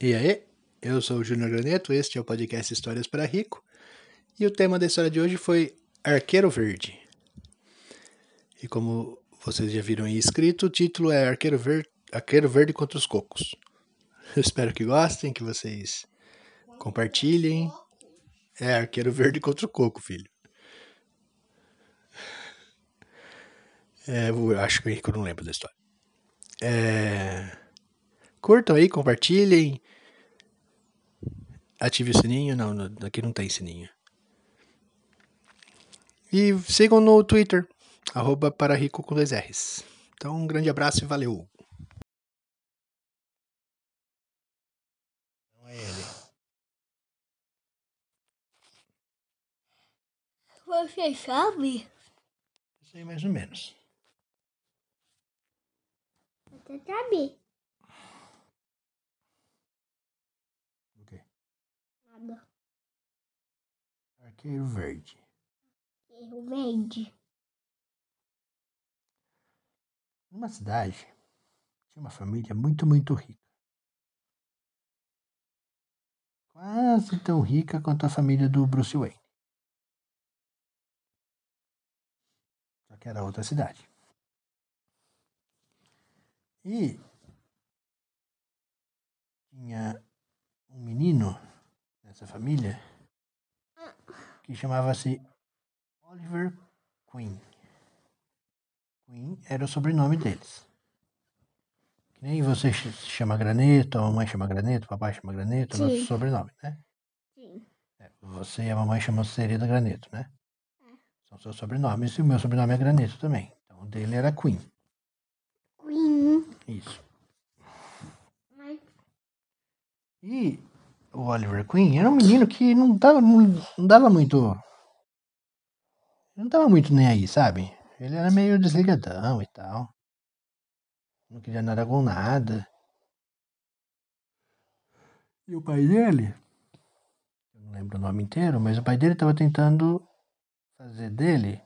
E aí, eu sou o Júnior Graneto, este é o podcast Histórias para Rico, e o tema da história de hoje foi Arqueiro Verde. E como vocês já viram aí escrito, o título é Arqueiro Verde, Arqueiro Verde contra os Cocos. Eu espero que gostem, que vocês compartilhem. É Arqueiro Verde contra o Coco, filho. É, eu acho que eu não lembro da história. É... Curtam aí, compartilhem. Ative o sininho. Não, aqui não tem sininho. E sigam no Twitter, arroba para rico com dois R's. Então, um grande abraço e valeu. Não é ele. Você sabe? Sei mais ou menos. Você sabe? Arqueiro verde. Arqueiro verde. Numa cidade, tinha uma família muito, muito rica. Quase tão rica quanto a família do Bruce Wayne. Só que era outra cidade. E tinha um menino nessa família que chamava-se Oliver Queen. Queen era o sobrenome deles. Que nem você se chama Graneto, a mamãe chama Graneto, o papai chama Graneto, é o nosso sobrenome, né? Sim. É, você e a mamãe chamam Serena Graneto, né? São seus sobrenomes e o meu sobrenome é Graneto também. Então o dele era Queen. Queen. Isso. Mas E o Oliver Queen era um menino que não dava, não, não dava muito. Não tava muito nem aí, sabe? Ele era meio desligadão e tal. Não queria nada com nada. E o pai dele, eu não lembro o nome inteiro, mas o pai dele estava tentando fazer dele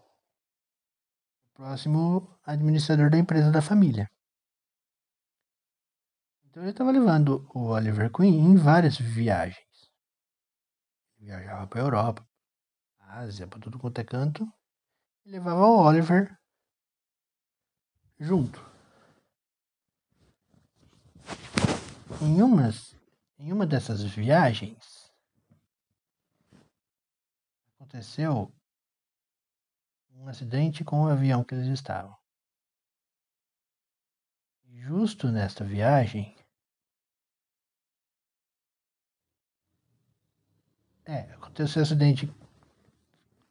o próximo administrador da empresa da família. Então estava levando o Oliver Queen em várias viagens. Viajava para Europa, Ásia, para tudo quanto é canto. E levava o Oliver junto. Em, umas, em uma dessas viagens, aconteceu um acidente com o avião que eles estavam. Justo nesta viagem, É, aconteceu acidente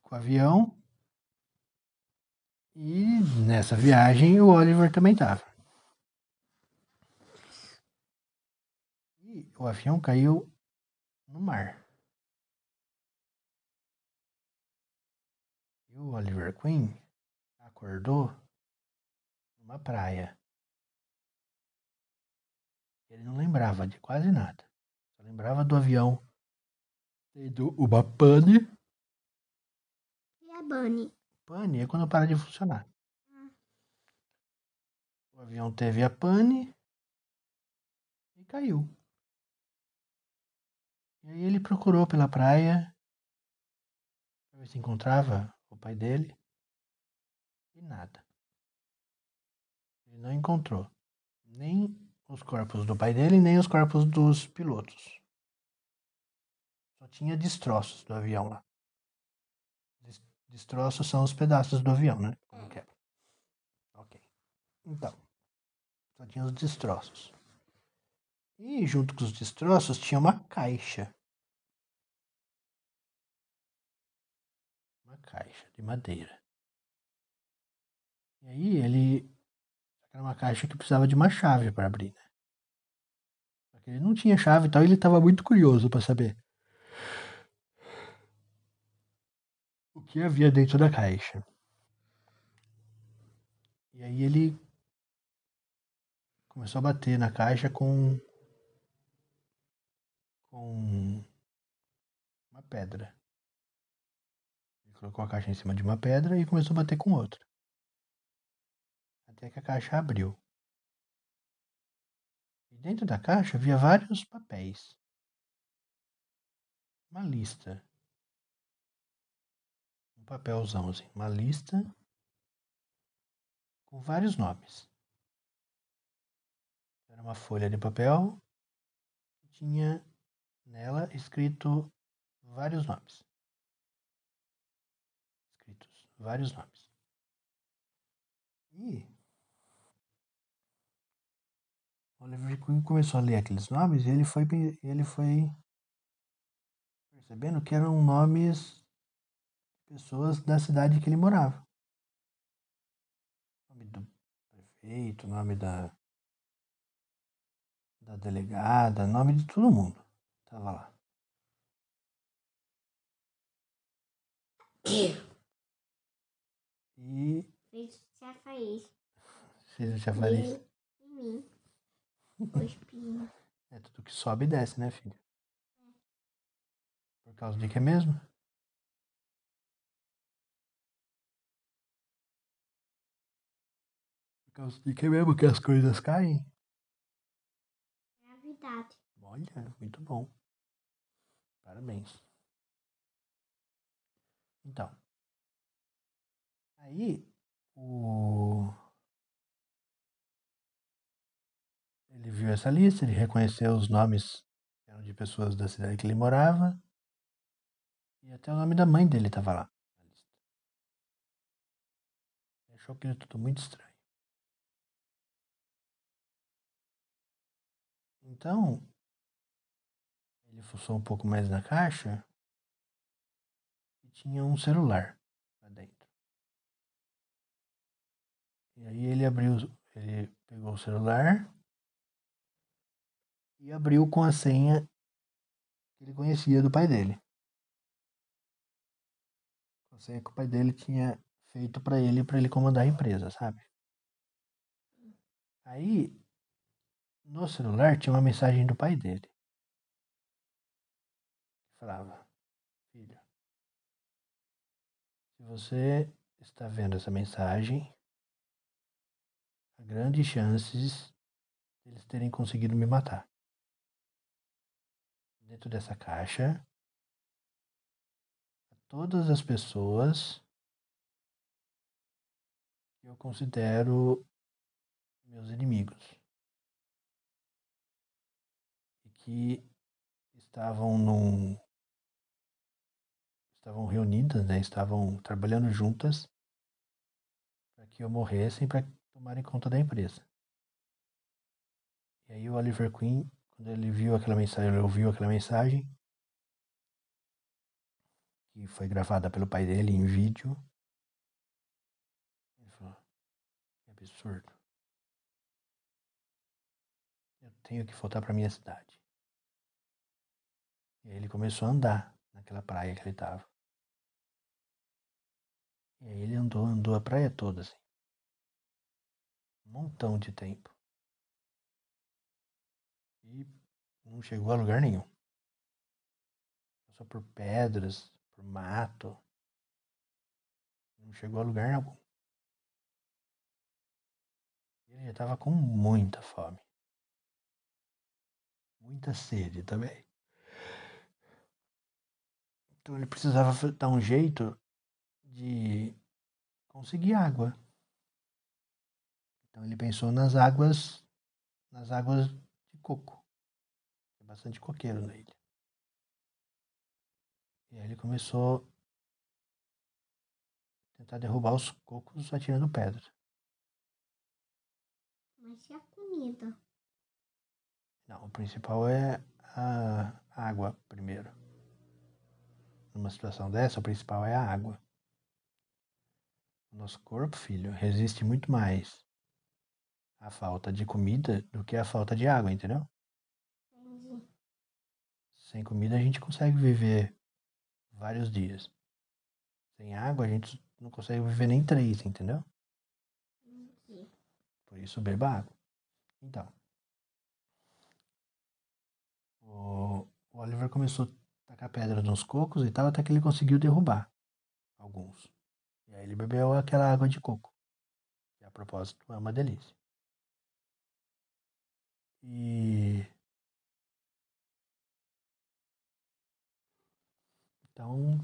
com o avião. E nessa viagem o Oliver também estava. E o avião caiu no mar. E o Oliver Queen acordou numa praia. Ele não lembrava de quase nada. Só lembrava do avião tendo uma pane. e a Bunny? Pane é quando para de funcionar. Hum. O avião teve a pane e caiu. E aí ele procurou pela praia para ver se encontrava o pai dele e nada. Ele não encontrou nem os corpos do pai dele, nem os corpos dos pilotos. Só tinha destroços do avião lá. Des- Destroços são os pedaços do avião, né? Quando quebra. Ok. Então, só tinha os destroços. E junto com os destroços tinha uma caixa. Uma caixa de madeira. E aí ele. Era uma caixa que precisava de uma chave para abrir, né? Só que ele não tinha chave e tal, e ele estava muito curioso para saber o que havia dentro da caixa. E aí ele começou a bater na caixa com com uma pedra. Ele colocou a caixa em cima de uma pedra e começou a bater com outra. Até que a caixa abriu. E dentro da caixa havia vários papéis. Uma lista. Papelzão assim, uma lista com vários nomes. Era uma folha de papel que tinha nela escrito vários nomes. Escritos vários nomes. E Oliver Queen começou a ler aqueles nomes e ele foi, ele foi percebendo que eram nomes pessoas da cidade que ele morava. Nome do prefeito, nome da, da delegada, nome de todo mundo. Tava lá. E. Fez chafariz. Fez o chafariz. Em mim. O espinho. É tudo que sobe e desce, né, filho? Por causa de que mesmo? Causa de que mesmo que as coisas caem? Gravidade. Olha, muito bom. Parabéns. Então. Aí, o. Ele viu essa lista, ele reconheceu os nomes que eram de pessoas da cidade que ele morava. E até o nome da mãe dele estava lá. Ele achou aquilo tudo muito estranho. Então, ele fuçou um pouco mais na caixa e tinha um celular lá dentro. E aí ele abriu, ele pegou o celular e abriu com a senha que ele conhecia do pai dele. A senha que o pai dele tinha feito para ele, para ele comandar a empresa, sabe? Aí, no celular tinha uma mensagem do pai dele. Falava: Filho, se você está vendo essa mensagem, há grandes chances eles terem conseguido me matar. Dentro dessa caixa, todas as pessoas que eu considero meus inimigos que estavam num estavam reunidas, né? Estavam trabalhando juntas para que eu morresse para tomarem conta da empresa. E aí o Oliver Queen, quando ele viu aquela mensagem, ele ouviu aquela mensagem, que foi gravada pelo pai dele em vídeo. Ele falou: Que absurdo. Eu tenho que voltar para minha cidade. E aí ele começou a andar naquela praia que ele estava. E aí ele andou, andou a praia toda assim. Um montão de tempo. E não chegou a lugar nenhum. Passou por pedras, por mato. Não chegou a lugar algum. Ele já estava com muita fome. Muita sede também. Então ele precisava dar um jeito de conseguir água. Então ele pensou nas águas, nas águas de coco. Tem bastante coqueiro na ilha. E aí ele começou a tentar derrubar os cocos atirando pedra. Mas e a comida? Não, o principal é a água primeiro. Numa situação dessa, o principal é a água. Nosso corpo, filho, resiste muito mais à falta de comida do que à falta de água, entendeu? Sem comida a gente consegue viver vários dias. Sem água a gente não consegue viver nem três, entendeu? Por isso beba água. Então. O, Oliver começou tacar pedras nos cocos e tal, até que ele conseguiu derrubar alguns. E aí ele bebeu aquela água de coco, que a propósito é uma delícia. E. Então.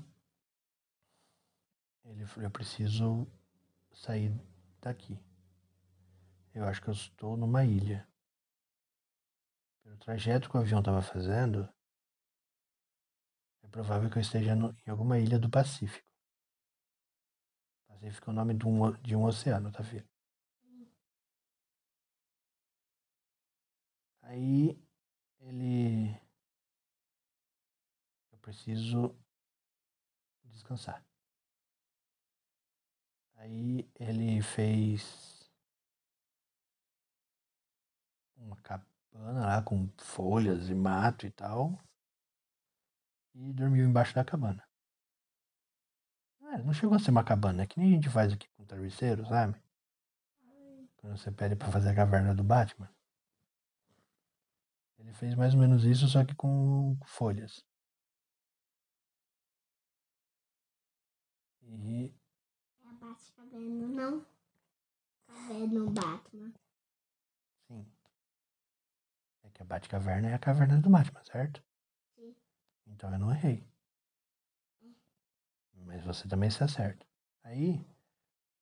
Ele falou: eu preciso sair daqui. Eu acho que eu estou numa ilha. Pelo trajeto que o avião estava fazendo, provável que eu esteja no, em alguma ilha do Pacífico. Pacífico é o nome de um, de um oceano, tá filho? Aí ele. Eu preciso descansar. Aí ele fez uma cabana lá com folhas e mato e tal. E dormiu embaixo da cabana. É, não chegou a ser uma cabana, é que nem a gente faz aqui com travesseiro, sabe? Quando você pede pra fazer a caverna do Batman. Ele fez mais ou menos isso, só que com folhas. E É a Batcaverna, não? Caverna Batman. sim. É que a Batcaverna é a caverna do Batman, certo? Então eu não errei. Mas você também está certo. Aí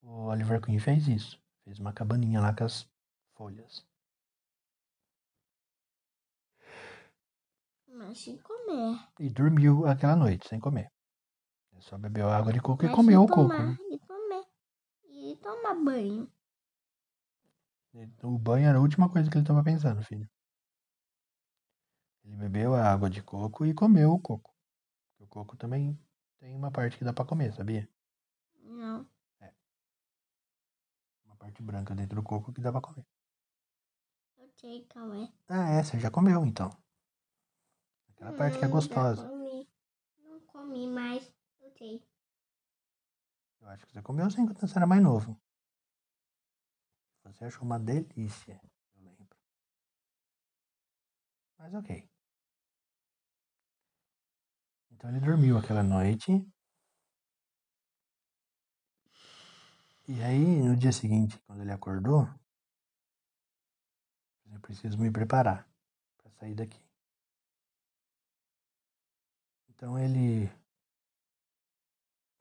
o Oliver Queen fez isso. Fez uma cabaninha lá com as folhas. Mas sem comer. E dormiu aquela noite sem comer. Ele só bebeu água de coco e Mas comeu o coco. né? E comer. E tomar banho. O banho era a última coisa que ele estava pensando, filho. Ele bebeu a água de coco e comeu o coco. O coco também tem uma parte que dá pra comer, sabia? Não. Uma parte branca dentro do coco que dá pra comer. Eu sei qual é. Ah, é, você já comeu então. Aquela parte que é Hum, gostosa. Comi. Não comi mais. Eu sei. Eu acho que você comeu sim quando você era mais novo. Você achou uma delícia, eu lembro. Mas ok. Então ele dormiu aquela noite. E aí, no dia seguinte, quando ele acordou, eu preciso me preparar para sair daqui. Então ele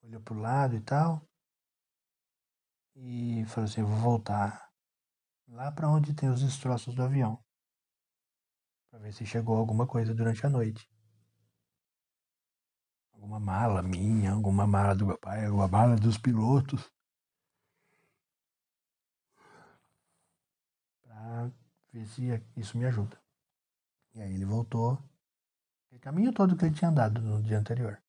olhou pro lado e tal. E falou assim: eu vou voltar lá para onde tem os destroços do avião. Para ver se chegou alguma coisa durante a noite. Alguma mala minha, alguma mala do meu pai, alguma mala dos pilotos. Pra ver se isso me ajuda. E aí ele voltou. O caminho todo que ele tinha andado no dia anterior.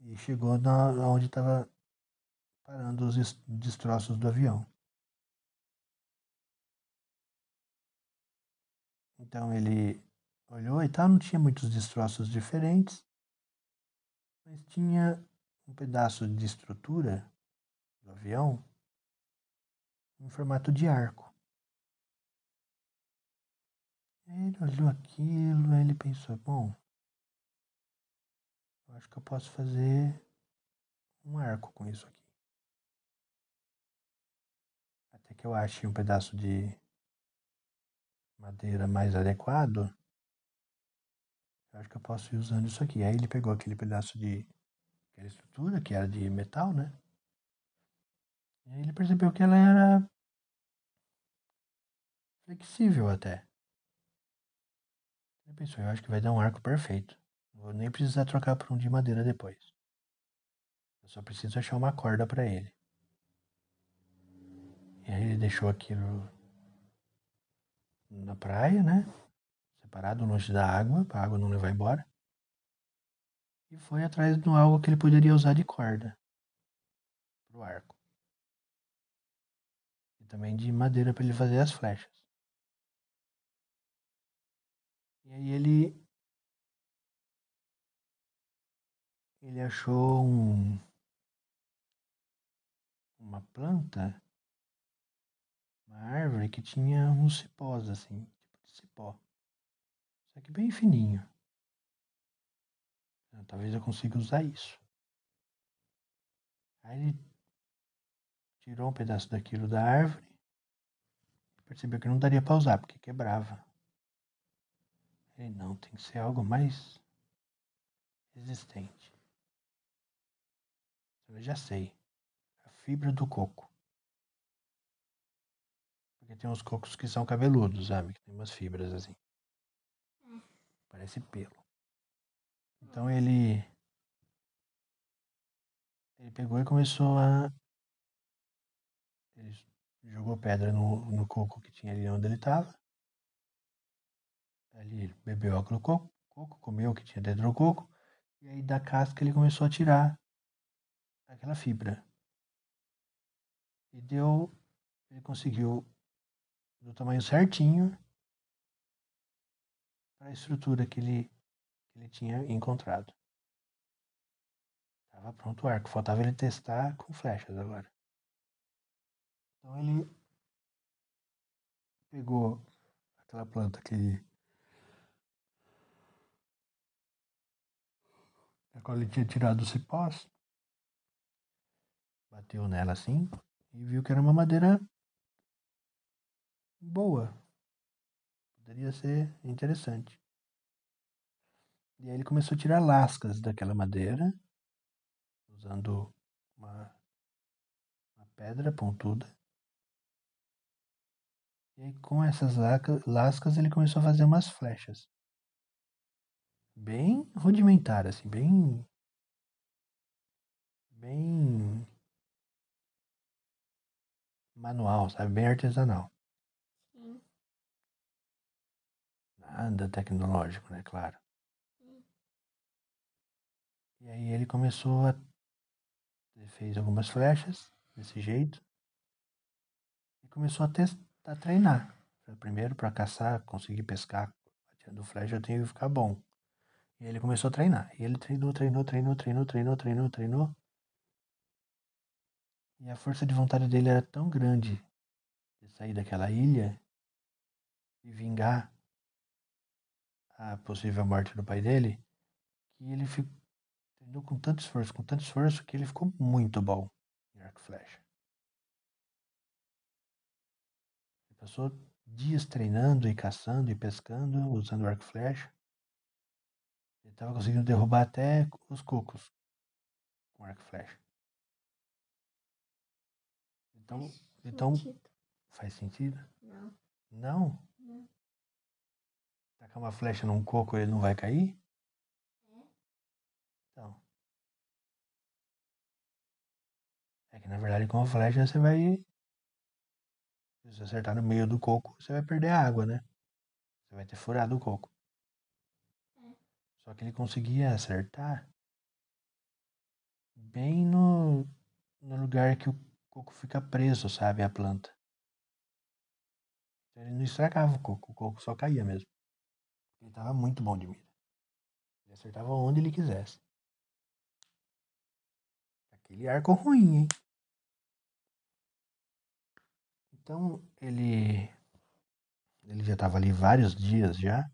E chegou na, onde estava parando os es- destroços do avião. Então ele olhou e tal, não tinha muitos destroços diferentes, mas tinha um pedaço de estrutura do avião em formato de arco. Ele olhou aquilo, aí ele pensou, bom, eu acho que eu posso fazer um arco com isso aqui. Até que eu ache um pedaço de madeira mais adequado. Eu acho que eu posso ir usando isso aqui. Aí ele pegou aquele pedaço de aquela estrutura que era de metal, né? E aí ele percebeu que ela era flexível até. Ele pensou, eu acho que vai dar um arco perfeito. Não vou nem precisar trocar por um de madeira depois. Eu só preciso achar uma corda para ele. E aí ele deixou aquilo na praia, né? Separado longe da água, para a água não levar embora. E foi atrás de algo que ele poderia usar de corda pro arco. E também de madeira para ele fazer as flechas. E aí ele ele achou um uma planta, uma árvore que tinha uns cipós assim, tipo de cipó. Que bem fininho. Ah, Talvez eu consiga usar isso. Aí ele tirou um pedaço daquilo da árvore percebeu que não daria para usar, porque quebrava. Ele não, tem que ser algo mais resistente. Eu já sei. A fibra do coco. Porque tem uns cocos que são cabeludos, sabe? Que tem umas fibras assim. Parece pelo. Então ele. Ele pegou e começou a. Ele jogou pedra no, no coco que tinha ali onde ele estava. Ele bebeu aquele coco, coco, comeu o que tinha dentro do coco. E aí da casca ele começou a tirar aquela fibra. E deu. Ele conseguiu do tamanho certinho para a estrutura que ele, que ele tinha encontrado. Estava pronto o arco, faltava ele testar com flechas agora. Então ele pegou aquela planta que a qual ele tinha tirado os cipós, bateu nela assim e viu que era uma madeira boa. Poderia ser interessante. E aí ele começou a tirar lascas daquela madeira, usando uma, uma pedra pontuda. E aí com essas lascas ele começou a fazer umas flechas. Bem rudimentar, assim, bem. Bem. Manual, sabe? Bem artesanal. Sim. Nada tecnológico, né? Claro. E aí ele começou a. Ele fez algumas flechas desse jeito. E começou a, testar, a treinar. Primeiro, para caçar, conseguir pescar atirando flecha, eu tenho que ficar bom. E ele começou a treinar. E ele treinou, treinou, treinou, treinou, treinou, treinou, treinou. E a força de vontade dele era tão grande de sair daquela ilha e vingar a possível morte do pai dele, que ele ficou, treinou com tanto esforço, com tanto esforço, que ele ficou muito bom em arco e flecha. Ele passou dias treinando e caçando e pescando, usando arco e flecha. Ele estava conseguindo derrubar até os cocos com arco e flecha. Então, Faz então sentido. faz sentido? Não. Não? Tacar uma flecha num coco ele não vai cair? Então. É que na verdade com a flecha você vai. Se você acertar no meio do coco, você vai perder a água, né? Você vai ter furado o coco. Só que ele conseguia acertar bem no, no lugar que o coco fica preso, sabe? A planta. Então ele não estragava o coco, o coco só caía mesmo. Ele tava muito bom de mira. Ele acertava onde ele quisesse. Aquele arco ruim, hein? Então ele ele já estava ali vários dias já.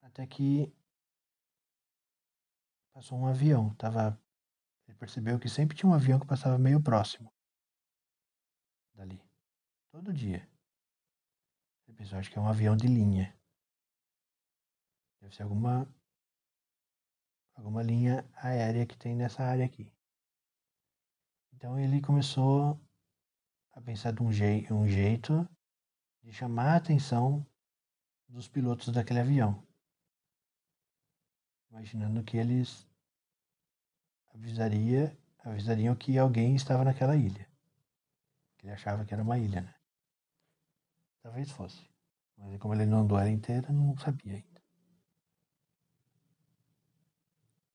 Até que passou um avião. Tava, ele percebeu que sempre tinha um avião que passava meio próximo dali. Todo dia. Pensou, acho que é um avião de linha. Deve ser alguma alguma linha aérea que tem nessa área aqui. Então ele começou a pensar de um, jei um jeito de chamar a atenção dos pilotos daquele avião. Imaginando que eles avisaria, avisariam que alguém estava naquela ilha. Ele achava que era uma ilha, né? Talvez fosse. Mas como ele não andou ela inteira, não sabia ainda.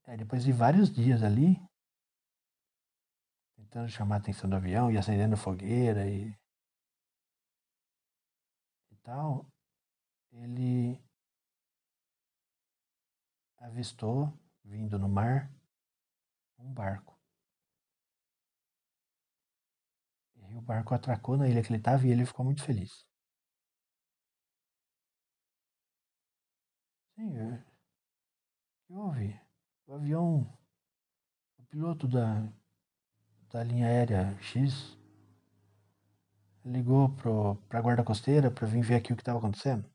É, depois de vários dias ali, tentando chamar a atenção do avião e acendendo fogueira e, e tal, ele avistou, vindo no mar, um barco. E o barco atracou na ilha que ele estava e ele ficou muito feliz. Sim, o que houve? O avião, o piloto da, da linha aérea X ligou para a guarda costeira para vir ver aqui o que estava acontecendo.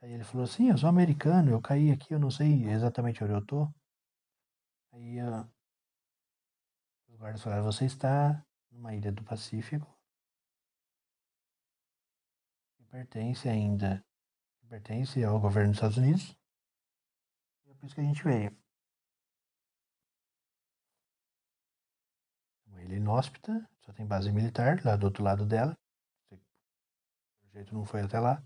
Aí ele falou assim, eu sou americano, eu caí aqui, eu não sei exatamente onde eu tô. Aí uh, os guardas falaram, você está numa ilha do Pacífico que pertence ainda, pertence ao governo dos Estados Unidos. E é por isso que a gente veio. Uma ilha inóspita, só tem base militar lá do outro lado dela. O jeito não foi até lá.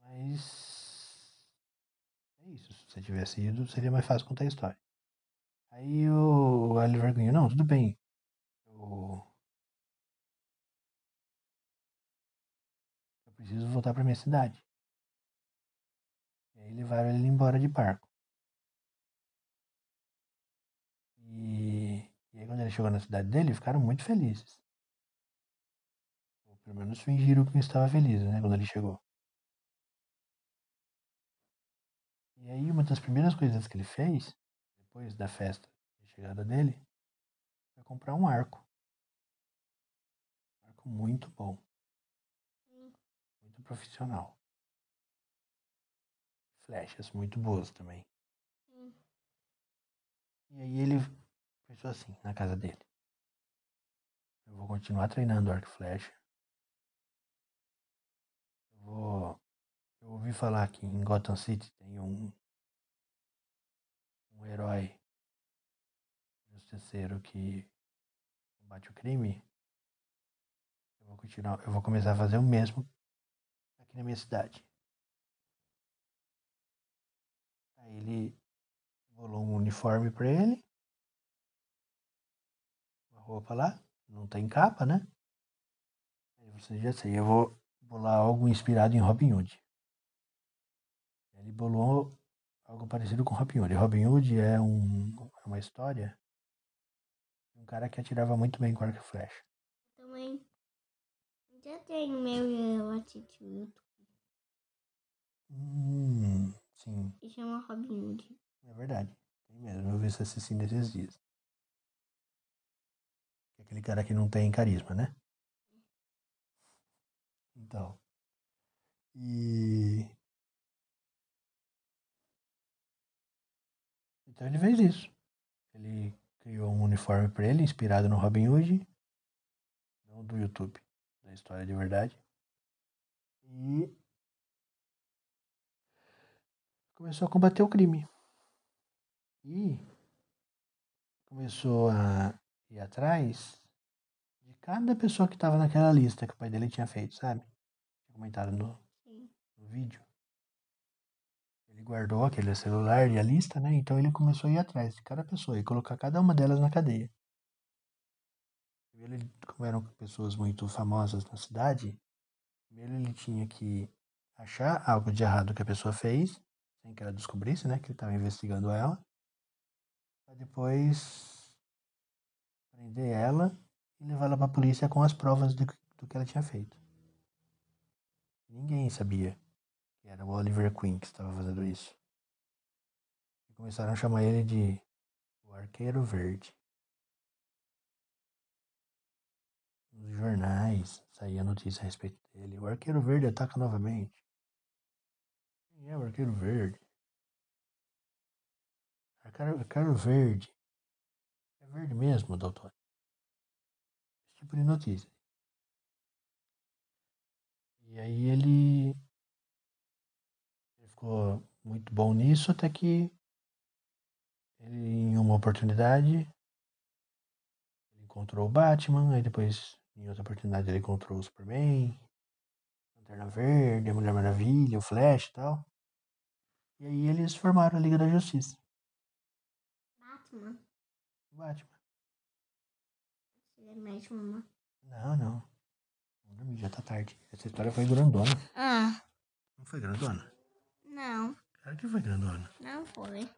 Mas é isso. Se você tivesse ido, seria mais fácil contar a história. Aí o Oliver Green, não, tudo bem. Eu, preciso voltar para minha cidade. E aí levaram ele embora de barco. E, e aí quando ele chegou na cidade dele, ficaram muito felizes. Ou pelo menos fingiram que estava feliz, né, quando ele chegou. E aí uma das primeiras coisas que ele fez, depois da festa de chegada dele, foi comprar um arco. Um arco muito bom. Profissional. Flechas muito boas também. E aí ele pensou assim, na casa dele. Eu vou continuar treinando arco e flecha. Eu vou eu ouvi falar que em Gotham City tem um, um herói justiceiro que combate o crime. Eu vou continuar, eu vou começar a fazer o mesmo aqui na minha cidade. Aí ele bolou um uniforme para ele, uma roupa lá, não tem capa, né? Aí você já sei, eu vou bolar algo inspirado em Robin Hood. Ele bolou algo parecido com Robin Hood. Robin Hood é, um, é uma história de um cara que atirava muito bem com arco e flecha. Também. Já tem meu atitude. Hum, sim, E chama Robin Hood. é verdade. Tem mesmo. Eu vi esse assassino esses dias. É Aquele cara que não tem carisma, né? Então. E. Então ele fez isso. Ele criou um uniforme para ele, inspirado no Robin Hood, não do YouTube, da história de verdade. E começou a combater o crime. E começou a ir atrás de cada pessoa que estava naquela lista que o pai dele tinha feito, sabe? Comentado no, no vídeo. Ele guardou aquele celular e a lista, né? Então ele começou a ir atrás de cada pessoa e colocar cada uma delas na cadeia. Primeiro, como eram pessoas muito famosas na cidade, primeiro ele tinha que achar algo de errado que a pessoa fez, sem que ela descobrisse, né? Que ele estava investigando ela. Pra depois prender ela e levar ela pra polícia com as provas do, do que ela tinha feito. Ninguém sabia que era o Oliver Queen que estava fazendo isso. E começaram a chamar ele de o Arqueiro Verde. Nos jornais saía notícia a respeito dele. O Arqueiro Verde ataca novamente. É o Arqueiro Verde? Arqueiro, Arqueiro Verde. É verde mesmo, doutor? Esse tipo de notícia. E aí ele, ele ficou muito bom nisso até que ele, em uma oportunidade, ele encontrou o Batman, aí depois, em outra oportunidade, ele encontrou o Superman, Lanterna Verde, a Mulher Maravilha, o Flash e tal. E aí eles formaram a Liga da Justiça. Batman. Batman. É mais uma. Não, não. Dormir, já tá tarde. Essa história foi grandona. Ah, Não foi grandona? não. Claro que foi grandona. Não foi.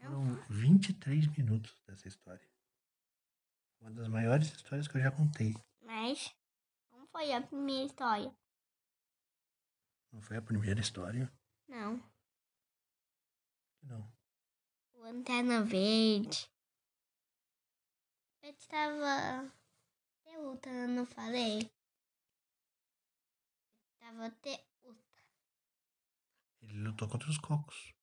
Foram 23 minutos dessa história. Uma das maiores histórias que eu já contei. Mas não foi a primeira história. Não foi a primeira história? Não. Não. Lanterna Verde. Eu estava te lutando, não falei? Estava te lutou contra os cocos.